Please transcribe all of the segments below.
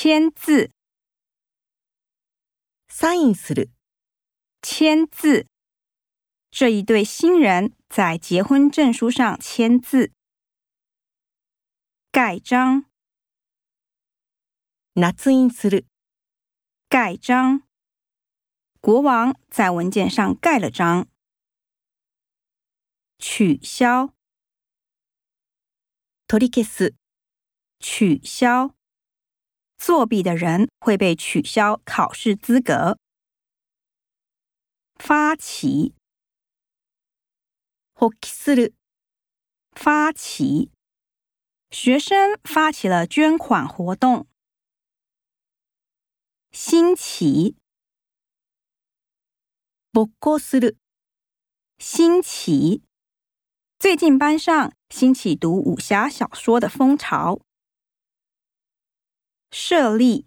签字，サインする、签字。这一对新人在结婚证书上签字。盖章，捺印する、盖章。国王在文件上盖了章。取消，取り消す、取消。 作弊的人会被取消考试资格。发起，発起する、发起。学生发起了捐款活动。兴起，勃興する、兴起。最近班上兴起读武侠小说的风潮。 设立，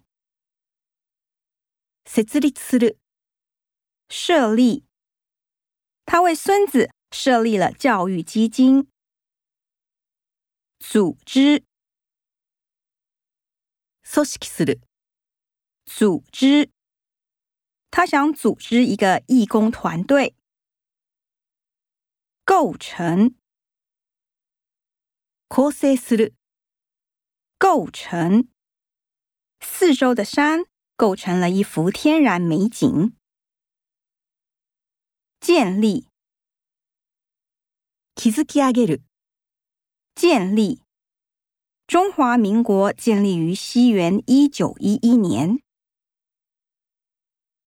設立する、设立。他为孙子设立了教育基金。组织，組織する、组织。他想组织一个义工团队。构成，構成する、构成。 四周的山构成了一幅天然美景。建立，築き上げる、建立。中华民国建立于西元一九一一年。